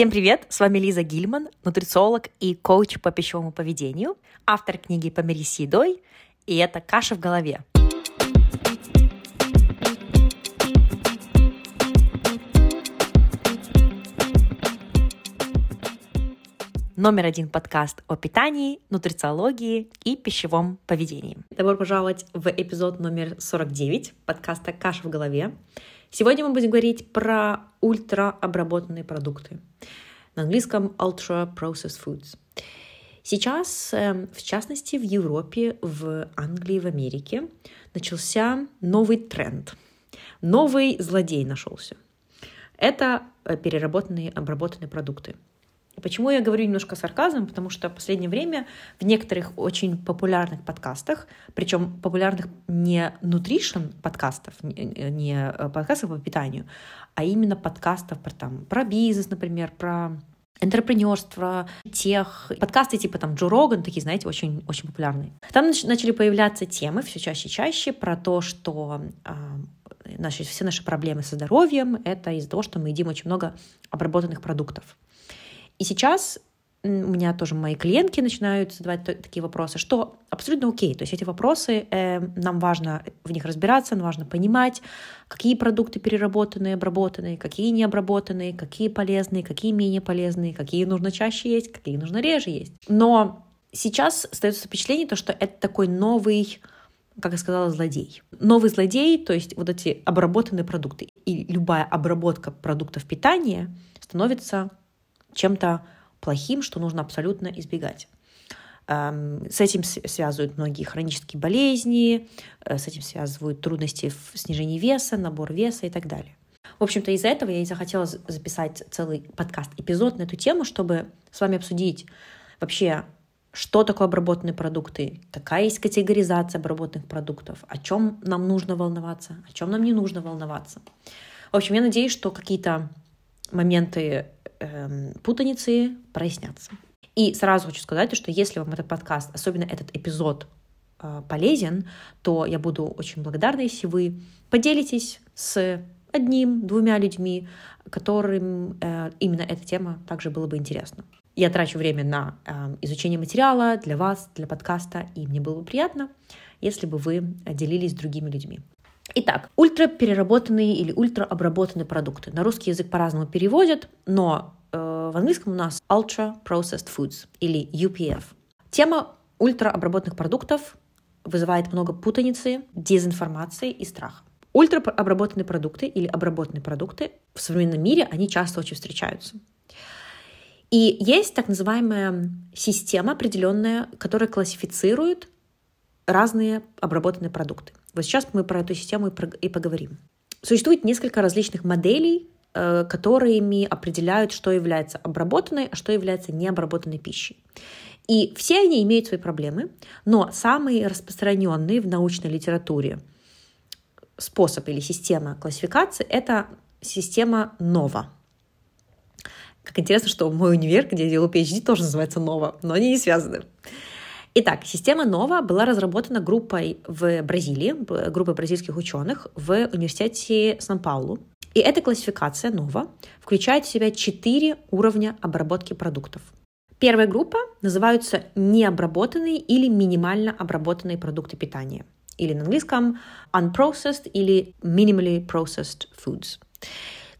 Всем привет! С вами Лиза Гильман, нутрициолог и коуч по пищевому поведению, автор книги «Помирись с едой», и это «Каша в голове». номер один подкаст о питании, нутрициологии и пищевом поведении. Добро пожаловать в эпизод номер 49 подкаста «Каша в голове». Сегодня мы будем говорить про ультраобработанные продукты. На английском ultra processed foods. Сейчас, эм, в частности, в Европе, в Англии, в Америке начался новый тренд. Новый злодей нашелся. Это э, переработанные, обработанные продукты – Почему я говорю немножко сарказмом? Потому что в последнее время в некоторых очень популярных подкастах, причем популярных не nutrition подкастов, не э, подкастов по питанию, а именно подкастов про, там, про бизнес, например, про интерпренерство, тех, подкасты типа там Джо Роган, такие, знаете, очень, очень популярные. Там начали появляться темы все чаще и чаще про то, что э, наши, все наши проблемы со здоровьем — это из-за того, что мы едим очень много обработанных продуктов. И сейчас у меня тоже мои клиентки начинают задавать такие вопросы, что абсолютно окей. То есть эти вопросы, э, нам важно в них разбираться, нам важно понимать, какие продукты переработанные, обработанные, какие не обработанные, какие полезные, какие менее полезные, какие нужно чаще есть, какие нужно реже есть. Но сейчас остается впечатление, то, что это такой новый как я сказала, злодей. Новый злодей, то есть вот эти обработанные продукты. И любая обработка продуктов питания становится чем-то плохим, что нужно абсолютно избегать. Эм, с этим связывают многие хронические болезни, э, с этим связывают трудности в снижении веса, набор веса и так далее. В общем-то, из-за этого я и захотела записать целый подкаст-эпизод на эту тему, чтобы с вами обсудить вообще, что такое обработанные продукты, какая есть категоризация обработанных продуктов, о чем нам нужно волноваться, о чем нам не нужно волноваться. В общем, я надеюсь, что какие-то моменты э, путаницы прояснятся. И сразу хочу сказать, что если вам этот подкаст, особенно этот эпизод, э, полезен, то я буду очень благодарна, если вы поделитесь с одним, двумя людьми, которым э, именно эта тема также было бы интересна. Я трачу время на э, изучение материала для вас, для подкаста, и мне было бы приятно, если бы вы делились с другими людьми. Итак, ультрапереработанные или ультраобработанные продукты. На русский язык по-разному переводят, но э, в английском у нас Ultra Processed Foods или UPF. Тема ультраобработанных продуктов вызывает много путаницы, дезинформации и страха. Ультраобработанные продукты или обработанные продукты в современном мире, они часто очень встречаются. И есть так называемая система определенная, которая классифицирует разные обработанные продукты. Вот сейчас мы про эту систему и поговорим. Существует несколько различных моделей, э, которыми определяют, что является обработанной, а что является необработанной пищей. И все они имеют свои проблемы, но самый распространенный в научной литературе способ или система классификации — это система НОВА. Как интересно, что мой универ, где я делаю PhD, тоже называется НОВА, но они не связаны. Итак, система НОВА была разработана группой в Бразилии, группой бразильских ученых в университете Сан-Паулу. И эта классификация НОВА включает в себя четыре уровня обработки продуктов. Первая группа называются необработанные или минимально обработанные продукты питания. Или на английском unprocessed или minimally processed foods.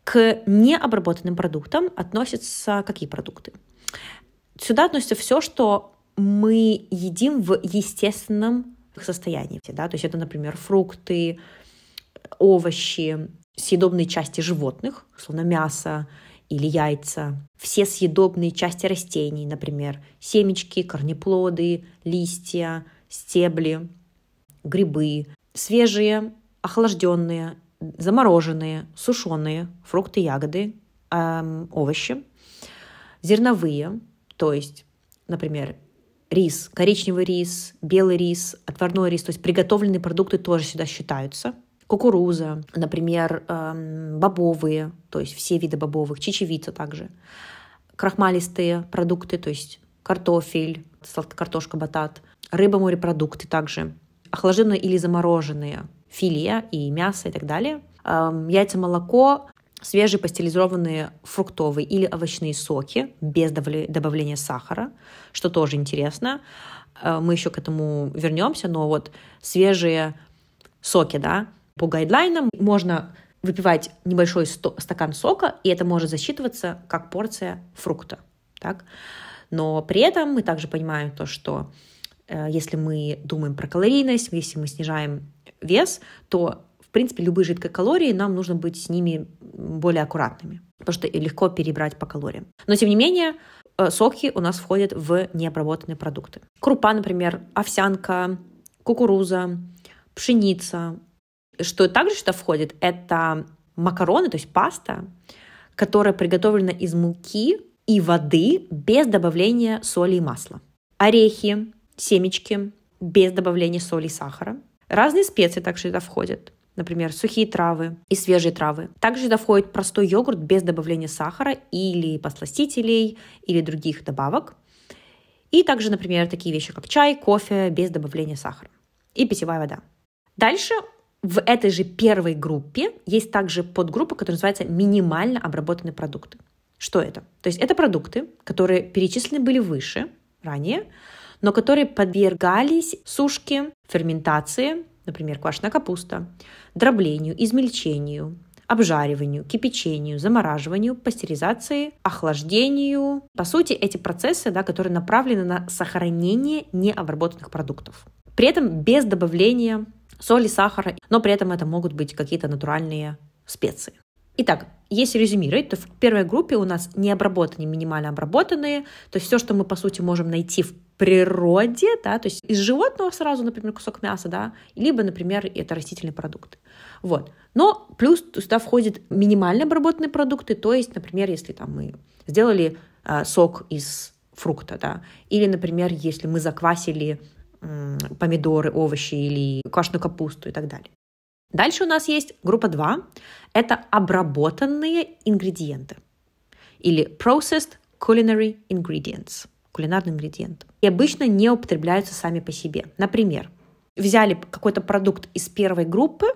К необработанным продуктам относятся какие продукты? Сюда относится все, что мы едим в естественном состоянии. Да? То есть это, например, фрукты, овощи, съедобные части животных, словно мясо или яйца, все съедобные части растений, например, семечки, корнеплоды, листья, стебли, грибы, свежие, охлажденные, замороженные, сушеные фрукты, ягоды, эм, овощи, зерновые, то есть, например, рис, коричневый рис, белый рис, отварной рис, то есть приготовленные продукты тоже сюда считаются. Кукуруза, например, эм, бобовые, то есть все виды бобовых, чечевица также. Крахмалистые продукты, то есть картофель, картошка, батат, рыба, морепродукты также, охлажденные или замороженные, филе и мясо и так далее. Эм, яйца, молоко, свежие пастеризованные фруктовые или овощные соки без добавления сахара, что тоже интересно. Э, мы еще к этому вернемся, но вот свежие соки, да, по гайдлайнам можно выпивать небольшой стакан сока, и это может засчитываться как порция фрукта. Так? Но при этом мы также понимаем то, что э, если мы думаем про калорийность, если мы снижаем вес, то в принципе, любые жидкие калории, нам нужно быть с ними более аккуратными, потому что легко перебрать по калориям. Но, тем не менее, э, соки у нас входят в необработанные продукты. Крупа, например, овсянка, кукуруза, пшеница. Что также сюда входит, это макароны, то есть паста, которая приготовлена из муки и воды без добавления соли и масла. Орехи, семечки без добавления соли и сахара. Разные специи также сюда входят например, сухие травы и свежие травы. Также сюда входит простой йогурт без добавления сахара или посластителей или других добавок. И также, например, такие вещи, как чай, кофе без добавления сахара и питьевая вода. Дальше в этой же первой группе есть также подгруппа, которая называется минимально обработанные продукты. Что это? То есть это продукты, которые перечислены были выше, ранее, но которые подвергались сушке, ферментации например, квашеная капуста, дроблению, измельчению, обжариванию, кипячению, замораживанию, пастеризации, охлаждению. По сути, эти процессы, да, которые направлены на сохранение необработанных продуктов. При этом без добавления соли, сахара, но при этом это могут быть какие-то натуральные специи. Итак, если резюмировать, то в первой группе у нас необработанные, минимально обработанные, то есть все, что мы, по сути, можем найти в природе, да, то есть из животного сразу, например, кусок мяса, да, либо, например, это растительные продукты. Вот. Но плюс сюда входят минимально обработанные продукты, то есть, например, если там мы сделали э, сок из фрукта, да, или, например, если мы заквасили э, помидоры, овощи или квашеную капусту и так далее. Дальше у нас есть группа 2. Это обработанные ингредиенты или processed culinary ingredients – кулинарный ингредиент. И обычно не употребляются сами по себе. Например, взяли какой-то продукт из первой группы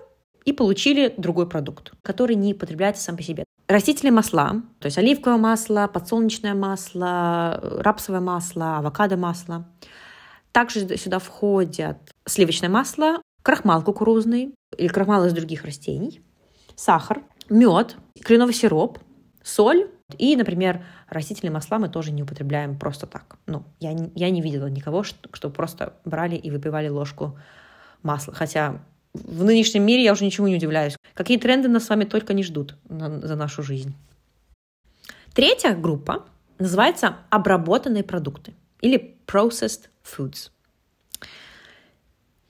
и получили другой продукт, который не употребляется сам по себе. Растительные масла, то есть оливковое масло, подсолнечное масло, рапсовое масло, авокадо масло. Также сюда входят сливочное масло, крахмал кукурузный или крахмал из других растений, сахар, мед, кленовый сироп, соль и, например, растительные масла мы тоже не употребляем просто так. Ну, я, я не видела никого, что, что просто брали и выпивали ложку масла. Хотя в нынешнем мире я уже ничему не удивляюсь. Какие тренды нас с вами только не ждут на, за нашу жизнь. Третья группа называется обработанные продукты или processed foods.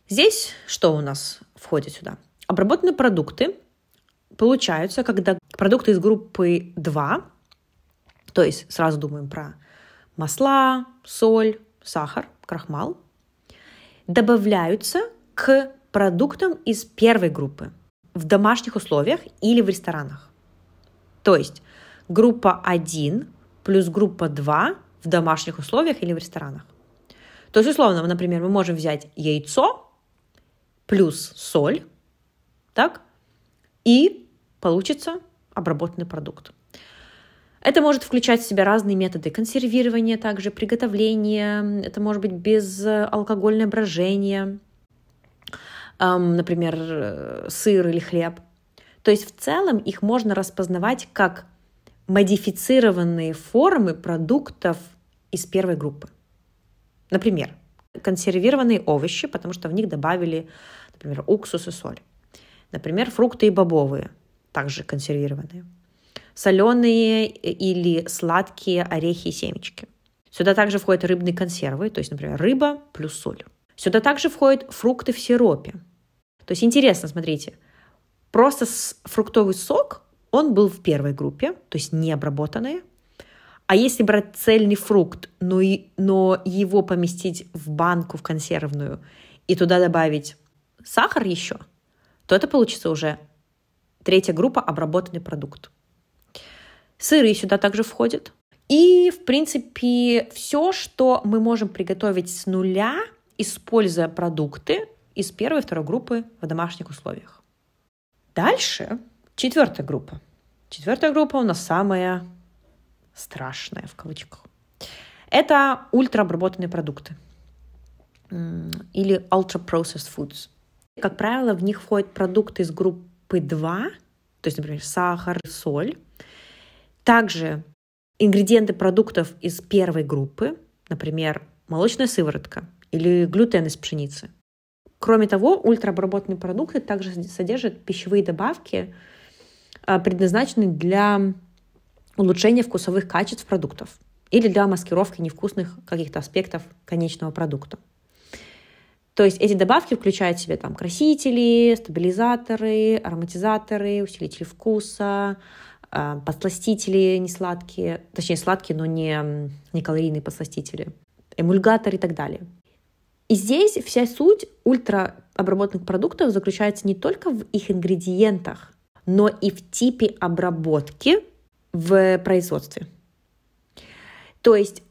Здесь что у нас входит сюда? Обработанные продукты получаются, когда продукты из группы 2 то есть сразу думаем про масла, соль, сахар, крахмал. Добавляются к продуктам из первой группы в домашних условиях или в ресторанах. То есть группа 1 плюс группа 2 в домашних условиях или в ресторанах. То есть, условно, например, мы можем взять яйцо плюс соль, так, и получится обработанный продукт. Это может включать в себя разные методы консервирования, также приготовления. Это может быть безалкогольное брожение, например, э, сыр или хлеб. То есть в целом их можно распознавать как модифицированные формы продуктов из первой группы. Например, консервированные овощи, потому что в них добавили, например, уксус и соль. Например, фрукты и бобовые, также консервированные соленые или сладкие орехи и семечки. Сюда также входят рыбные консервы, то есть, например, рыба плюс соль. Сюда также входят фрукты в сиропе. То есть интересно, смотрите, просто фруктовый сок, он был в первой группе, то есть не обработанные. А если брать цельный фрукт, но, и, но его поместить в банку, в консервную, и туда добавить сахар еще, то это получится уже третья группа обработанный продукт. Сыры сюда также входят. И, в принципе, все, что мы можем приготовить с нуля, используя продукты из первой и второй группы в домашних условиях. Дальше четвертая группа. Четвертая группа у нас самая страшная в кавычках. Это ультраобработанные продукты или ultra-processed foods. Как правило, в них входят продукты из группы 2, то есть, например, сахар, соль. Также ингредиенты продуктов из первой группы, например, молочная сыворотка или глютен из пшеницы. Кроме того, ультраобработанные продукты также содержат пищевые добавки, а, предназначенные для улучшения вкусовых качеств продуктов или для маскировки невкусных каких-то аспектов конечного продукта. То есть эти добавки включают в себя там красители, стабилизаторы, ароматизаторы, усилители вкуса, а, подсластители несладкие, точнее сладкие, но не, не калорийные подсластители, эмульгаторы и так далее. И здесь вся суть ультраобработанных продуктов заключается не только в их ингредиентах, но и в типе обработки в производстве. То есть,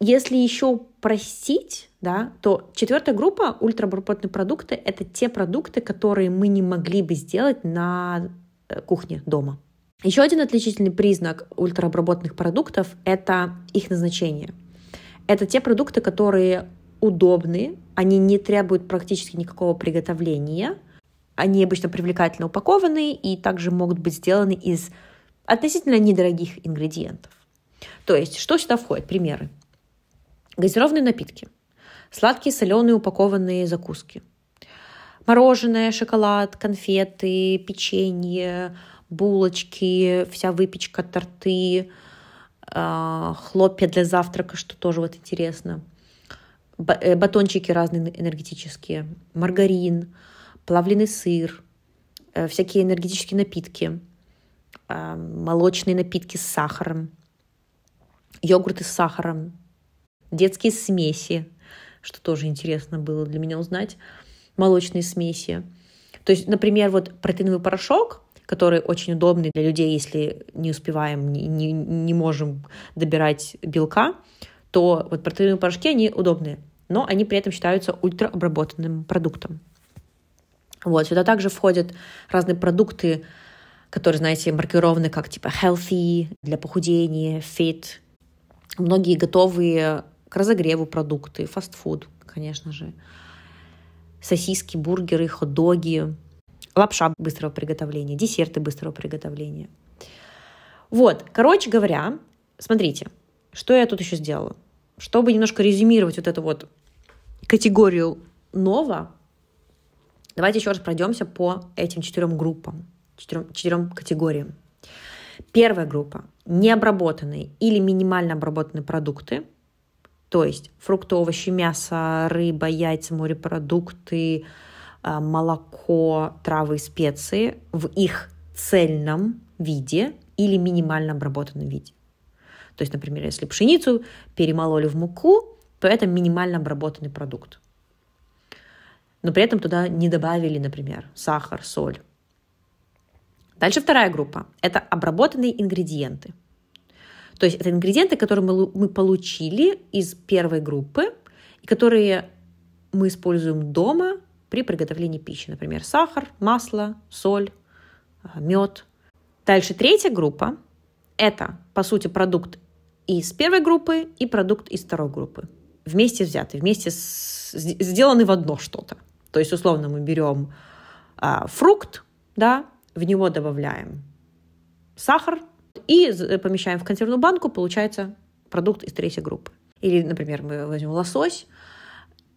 если еще простить, да, то четвертая группа ультраобработанные продукты — это те продукты, которые мы не могли бы сделать на э, кухне дома. Еще один отличительный признак ультраобработанных продуктов — это их назначение. Это те продукты, которые удобны, они не требуют практически никакого приготовления, они обычно привлекательно упакованы и также могут быть сделаны из относительно недорогих ингредиентов. То есть, что сюда входит? Примеры. Газированные напитки, сладкие, соленые, упакованные закуски, мороженое, шоколад, конфеты, печенье, булочки, вся выпечка, торты, а, хлопья для завтрака, что тоже вот интересно, э, батончики разные энергетические, маргарин, плавленый сыр, э, всякие энергетические напитки, а, молочные напитки с сахаром, йогурты с сахаром, детские смеси, что тоже интересно было для меня узнать, молочные смеси. То есть, например, вот протеиновый порошок, который очень удобный для людей, если не успеваем, не, не, не можем добирать белка, то вот протеиновые порошки, они удобные, но они при этом считаются ультраобработанным продуктом. Вот, сюда также входят разные продукты, которые, знаете, маркированы как типа healthy, для похудения, fit. Многие готовые к разогреву продукты, фастфуд, конечно же. Сосиски, бургеры, хот-доги, лапша быстрого приготовления, десерты быстрого приготовления. Вот, короче говоря, смотрите, что я тут еще сделала. Чтобы немножко резюмировать вот эту вот категорию нового, давайте еще раз пройдемся по этим четырем группам, четырем, четырем категориям. Первая группа – необработанные или минимально обработанные продукты, то есть фрукты, овощи, мясо, рыба, яйца, морепродукты, а, молоко, травы и специи в их цельном виде или минимально обработанном виде. То есть, например, если пшеницу перемололи в муку, то это минимально обработанный продукт. Но при этом туда не добавили, например, сахар, соль. Дальше вторая группа. Это обработанные ингредиенты. То есть это ингредиенты, которые мы, мы получили из первой группы, и которые мы используем дома при приготовлении пищи. Например, сахар, масло, соль, а, мед. Дальше третья группа – это, по сути, продукт из первой группы и продукт из второй группы. Вместе взятый, вместе с, сделаны в одно что-то. То есть, условно, мы берем а, фрукт, да, в него добавляем сахар и помещаем в консервную банку, получается продукт из третьей группы. Или, например, мы возьмем лосось,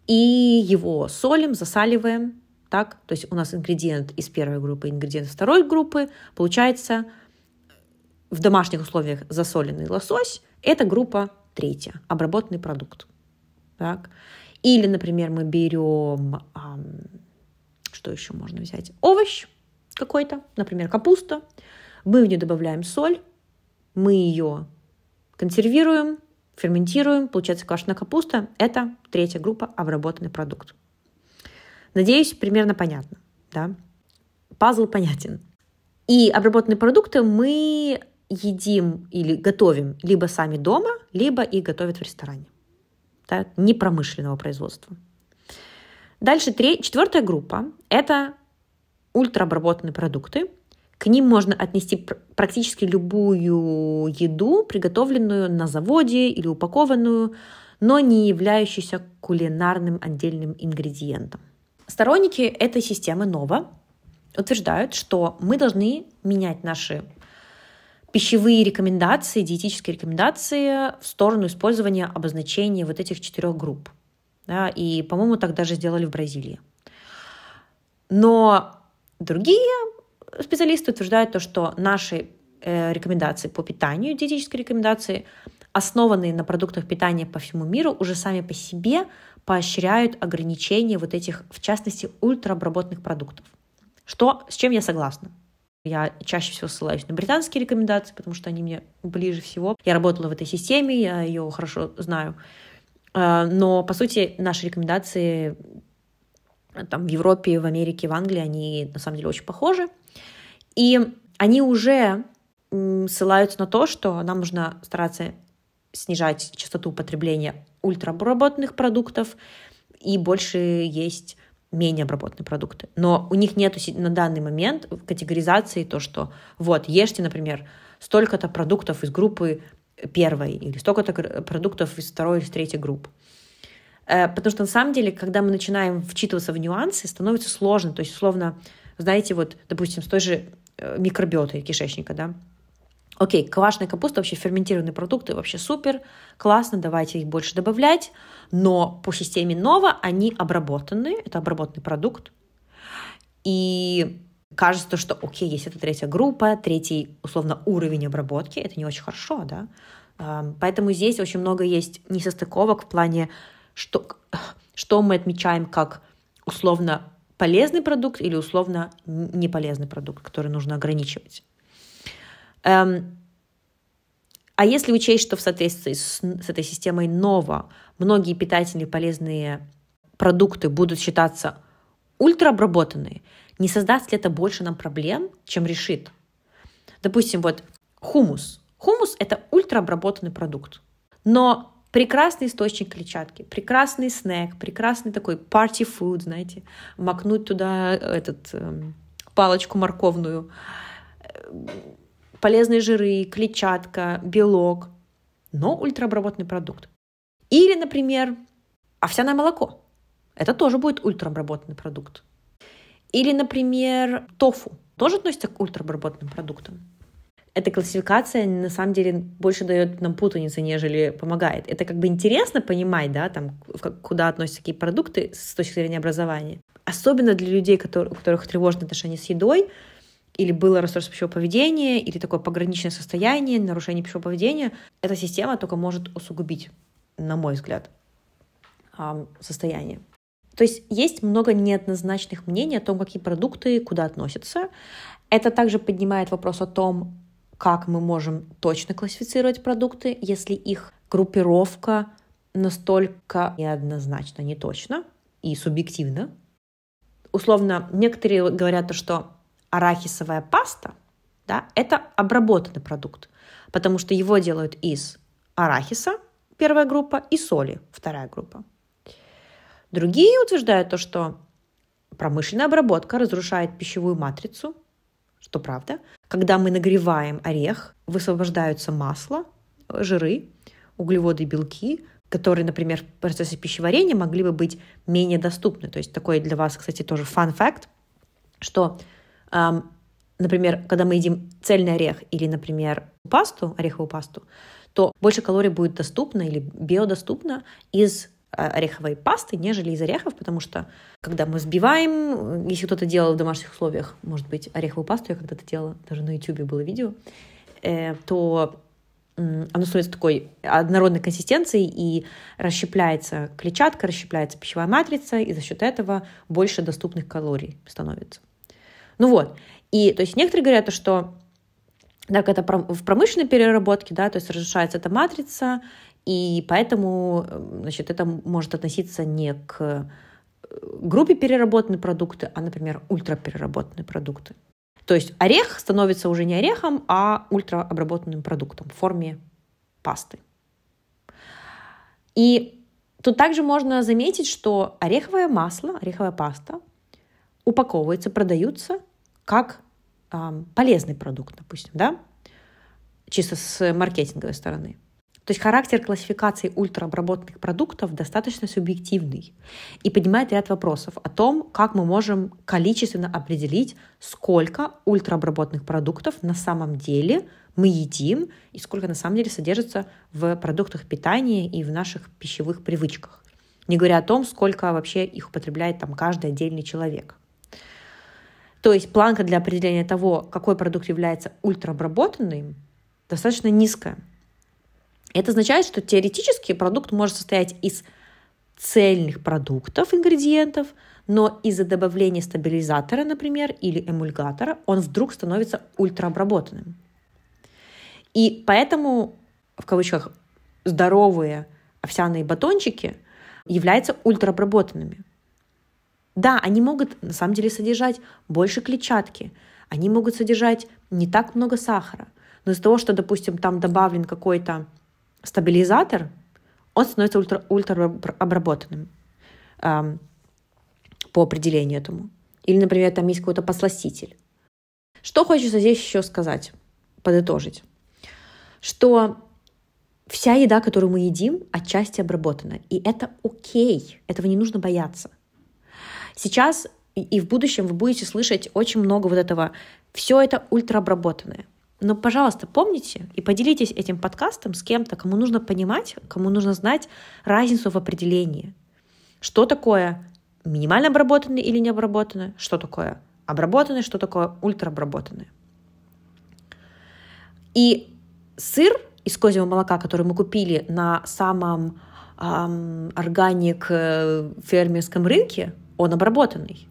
и его солим, засаливаем, так, то есть у нас ингредиент из первой группы, ингредиент из второй группы, получается в домашних условиях засоленный лосось, это группа третья, обработанный продукт. Так. Или, например, мы берем, что еще можно взять, овощ какой-то, например, капуста, мы в нее добавляем соль, мы ее консервируем, ферментируем, получается квашеная капуста. Это третья группа обработанный продукт. Надеюсь, примерно понятно. Да? Пазл понятен. И обработанные продукты мы едим или готовим либо сами дома, либо их готовят в ресторане. Да? Непромышленного производства. Дальше три, четвертая группа – это ультраобработанные продукты, К ним можно отнести практически любую еду, приготовленную на заводе или упакованную, но не являющуюся кулинарным отдельным ингредиентом. Сторонники этой системы НОВА утверждают, что мы должны менять наши пищевые рекомендации, диетические рекомендации в сторону использования обозначения вот этих четырех групп. Да, и, по-моему, так даже сделали в Бразилии. Но другие специалисты утверждают то, что наши э, рекомендации по питанию, диетические рекомендации, основанные на продуктах питания по всему миру, уже сами по себе поощряют ограничение вот этих, в частности, ультраобработанных продуктов. Что, с чем я согласна. Я чаще всего ссылаюсь на британские рекомендации, потому что они мне ближе всего. Я работала в этой системе, я ее хорошо знаю. А, но, по сути, наши рекомендации там, в Европе, в Америке, в Англии, они на самом деле очень похожи. И они уже ссылаются на то, что нам нужно стараться снижать частоту употребления ультраобработанных продуктов и больше есть менее обработанные продукты. Но у них нет на данный момент в категоризации то, что вот, ешьте, например, столько-то продуктов из группы первой или столько-то продуктов из второй или третьей группы. Э, потому что на самом деле, когда мы начинаем вчитываться в нюансы, становится сложно. То есть, условно, знаете, вот, допустим, с той же э, микробиотой кишечника, да, Окей, квашеная капуста, вообще ферментированные продукты, вообще супер, классно, давайте их больше добавлять, но по системе НОВА они обработаны, это обработанный продукт, и кажется, что окей, есть эта третья группа, третий, условно, уровень обработки, это не очень хорошо, да, Поэтому здесь очень много есть несостыковок в плане, что, что мы отмечаем как условно полезный продукт или условно неполезный продукт, который нужно ограничивать. Эм, а если учесть, что в соответствии с, с этой системой НОВА многие питательные полезные продукты будут считаться ультраобработанные, не создаст ли это больше нам проблем, чем решит? Допустим, вот хумус. Хумус — это ультраобработанный продукт. Но прекрасный источник клетчатки, прекрасный снэк, прекрасный такой party food, знаете, макнуть туда этот эм, палочку морковную, полезные жиры, клетчатка, белок, но ультраобработанный продукт. Или, например, овсяное молоко. Это тоже будет ультраобработанный продукт. Или, например, тофу. Тоже относится к ультраобработанным продуктам. Эта классификация на самом деле больше дает нам путаницы, нежели помогает. Это как бы интересно понимать, да, там, куда относятся какие продукты с точки зрения образования. Особенно для людей, у которых тревожные отношения с едой, или было расстройство пищевого поведения, или такое пограничное состояние, нарушение пищевого поведения, эта система только может усугубить, на мой взгляд, состояние. То есть есть много неоднозначных мнений о том, какие продукты куда относятся. Это также поднимает вопрос о том, как мы можем точно классифицировать продукты, если их группировка настолько неоднозначно, не точно и субъективно. Условно, некоторые говорят, что арахисовая паста, да, это обработанный продукт, потому что его делают из арахиса, первая группа, и соли, вторая группа. Другие утверждают то, что промышленная обработка разрушает пищевую матрицу, что правда. Когда мы нагреваем орех, высвобождаются масло, жиры, углеводы белки, которые, например, в процессе пищеварения могли бы быть менее доступны. То есть такой для вас, кстати, тоже fact, что например, когда мы едим цельный орех или, например, пасту, ореховую пасту, то больше калорий будет доступно или биодоступно из ореховой пасты, нежели из орехов, потому что когда мы взбиваем, если кто-то делал в домашних условиях, может быть, ореховую пасту, я когда-то делала, даже на YouTube было видео, э, то оно становится такой однородной консистенцией и расщепляется клетчатка, расщепляется пищевая матрица, и за счет этого больше доступных калорий становится. Ну вот. И то есть некоторые говорят, что так, это в промышленной переработке, да, то есть разрушается эта матрица, и поэтому, значит, это может относиться не к э, группе переработанные продукты, а, например, ультрапереработанные продукты. То есть орех становится уже не орехом, а ультраобработанным продуктом в форме пасты. И тут также можно заметить, что ореховое масло, ореховая паста упаковывается, продаются как э, полезный продукт, допустим, да, чисто с маркетинговой стороны. То есть характер классификации ультраобработанных продуктов достаточно субъективный и поднимает ряд вопросов о том, как мы можем количественно определить, сколько ультраобработанных продуктов на самом деле мы едим и сколько на самом деле содержится в продуктах питания и в наших пищевых привычках. Не говоря о том, сколько вообще их употребляет там каждый отдельный человек. То есть планка для определения того, какой продукт является ультраобработанным, достаточно низкая. Это означает, что теоретически продукт может состоять из цельных продуктов, ингредиентов, но из-за добавления стабилизатора, например, или эмульгатора, он вдруг становится ультраобработанным. И поэтому, в кавычках, здоровые овсяные батончики являются ультраобработанными. Да, они могут на самом деле содержать больше клетчатки, они могут содержать не так много сахара, но из-за того, что, допустим, там добавлен какой-то стабилизатор, он становится ультра, ультраобработанным эм, по определению этому. Или, например, там есть какой-то посластитель. Что хочется здесь еще сказать, подытожить? Что вся еда, которую мы едим, отчасти обработана. И это окей, этого не нужно бояться. Сейчас и в будущем вы будете слышать очень много вот этого, все это ультраобработанное. Но, пожалуйста, помните и поделитесь этим подкастом с кем-то, кому нужно понимать, кому нужно знать разницу в определении. Что такое минимально обработанное или не обработанное, что такое обработанное, что такое ультраобработанное. И сыр из козьего молока, который мы купили на самом органик э, фермерском рынке, он обработанный.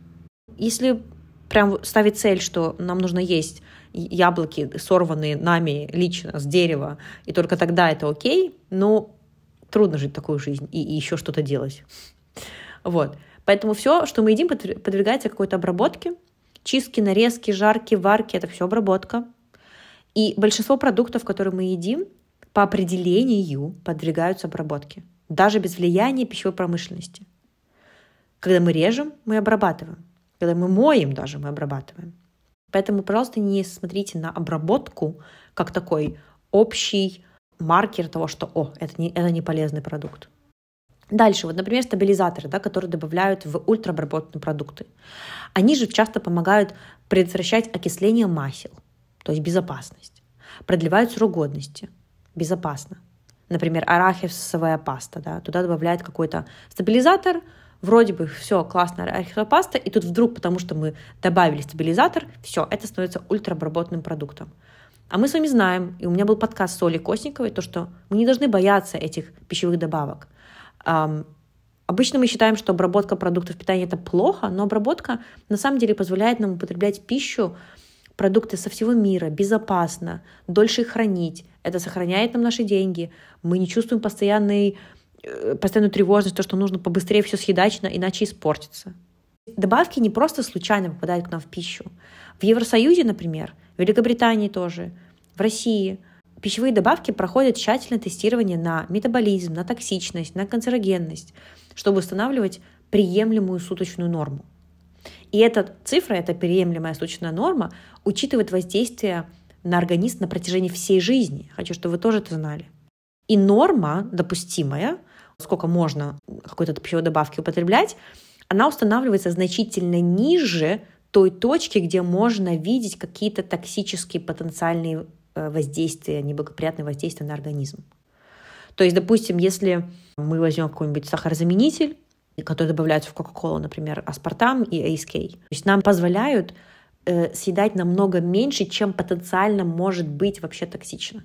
Если прям ставить цель, что нам нужно есть яблоки, сорванные нами лично с дерева, и только тогда это окей, но трудно жить такую жизнь и, и еще что-то делать. Вот. Поэтому все, что мы едим, подвергается какой-то обработке. Чистки, нарезки, жарки, варки – это все обработка. И большинство продуктов, которые мы едим, по определению подвергаются обработке, даже без влияния пищевой промышленности. Когда мы режем, мы обрабатываем. Когда мы моем даже, мы обрабатываем. Поэтому, пожалуйста, не смотрите на обработку как такой общий маркер того, что, о, это не, это не полезный продукт. Дальше, вот, например, стабилизаторы, да, которые добавляют в ультраобработанные продукты. Они же часто помогают предотвращать окисление масел, то есть безопасность. Продлевают срок годности, безопасно. Например, арахисовая паста, да, туда добавляют какой-то стабилизатор, вроде бы все, классная арахисовая паста, и тут вдруг, потому что мы добавили стабилизатор, все, это становится ультраобработанным продуктом. А мы с вами знаем, и у меня был подкаст с Олей Косниковой, то, что мы не должны бояться этих пищевых добавок. Обычно мы считаем, что обработка продуктов питания это плохо, но обработка на самом деле позволяет нам употреблять пищу, продукты со всего мира безопасно, дольше их хранить. Это сохраняет нам наши деньги. Мы не чувствуем постоянной постоянную тревожность, то, что нужно побыстрее все съедать, иначе испортится. Добавки не просто случайно попадают к нам в пищу. В Евросоюзе, например, в Великобритании тоже, в России пищевые добавки проходят тщательное тестирование на метаболизм, на токсичность, на канцерогенность, чтобы устанавливать приемлемую суточную норму. И эта цифра, эта приемлемая суточная норма, учитывает воздействие на организм на протяжении всей жизни. Хочу, чтобы вы тоже это знали. И норма допустимая сколько можно какой-то пищевой добавки употреблять, она устанавливается значительно ниже той точки, где можно видеть какие-то токсические потенциальные э, воздействия, неблагоприятные воздействия на организм. То есть, допустим, если мы возьмем какой-нибудь сахарозаменитель, который добавляется в Кока-Колу, например, аспартам и ASK, то есть нам позволяют э, съедать намного меньше, чем потенциально может быть вообще токсично.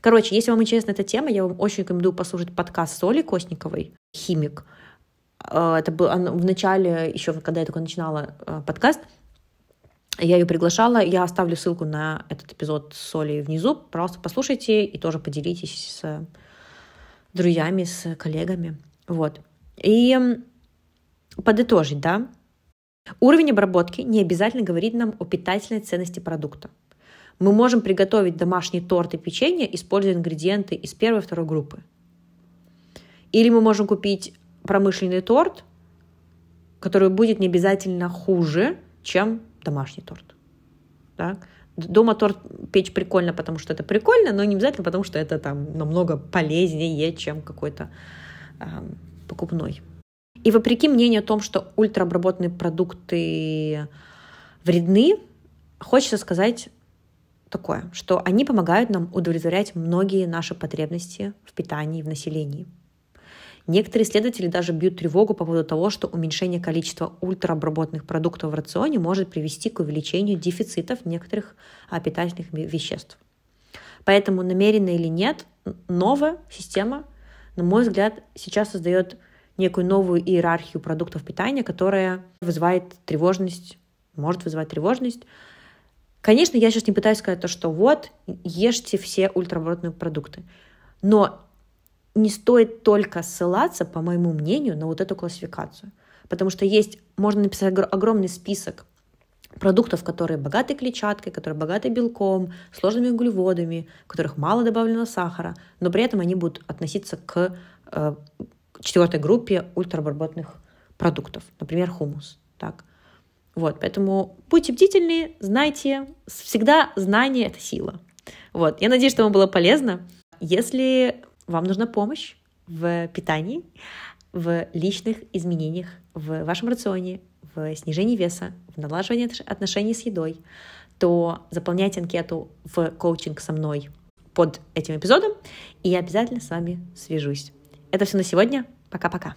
Короче, если вам интересна эта тема, я вам очень рекомендую послушать подкаст Соли Костниковой, «Химик». Э, это был в начале, еще когда я только начинала э, подкаст, я ее приглашала, я оставлю ссылку на этот эпизод с Солей внизу. Пожалуйста, послушайте и тоже поделитесь с друзьями, с коллегами. Вот. И подытожить, да, уровень обработки не обязательно говорит нам о питательной ценности продукта. Мы можем приготовить домашний торт и печенье, используя ингредиенты из первой и второй группы. Или мы можем купить промышленный торт, который будет не обязательно хуже, чем домашний торт. Да? Дома торт печь прикольно, потому что это прикольно, но не обязательно, потому что это там намного полезнее, чем какой-то э, покупной. И вопреки мнению о том, что ультраобработанные продукты вредны, хочется сказать такое, что они помогают нам удовлетворять многие наши потребности в питании, в населении. Некоторые исследователи даже бьют тревогу по поводу того, что уменьшение количества ультраобработанных продуктов в рационе может привести к увеличению дефицитов некоторых питательных веществ. Поэтому намеренно или нет, новая система, на мой взгляд, сейчас создает некую новую иерархию продуктов питания, которая вызывает тревожность, может вызывать тревожность. Конечно, я сейчас не пытаюсь сказать то, что вот, ешьте все ультраобработанные продукты. Но не стоит только ссылаться, по моему мнению, на вот эту классификацию. Потому что есть, можно написать огромный список продуктов, которые богаты клетчаткой, которые богаты белком, сложными углеводами, в которых мало добавлено сахара, но при этом они будут относиться к э, четвертой группе ультраобработанных продуктов, например, хумус. Так. Вот, поэтому будьте бдительны, знайте, всегда знание — это сила. Вот, я надеюсь, что вам было полезно. Если вам нужна помощь в питании, в личных изменениях в вашем рационе, в снижении веса, в налаживании отношений с едой, то заполняйте анкету в коучинг со мной под этим эпизодом, и я обязательно с вами свяжусь. Это все на сегодня. Пока-пока.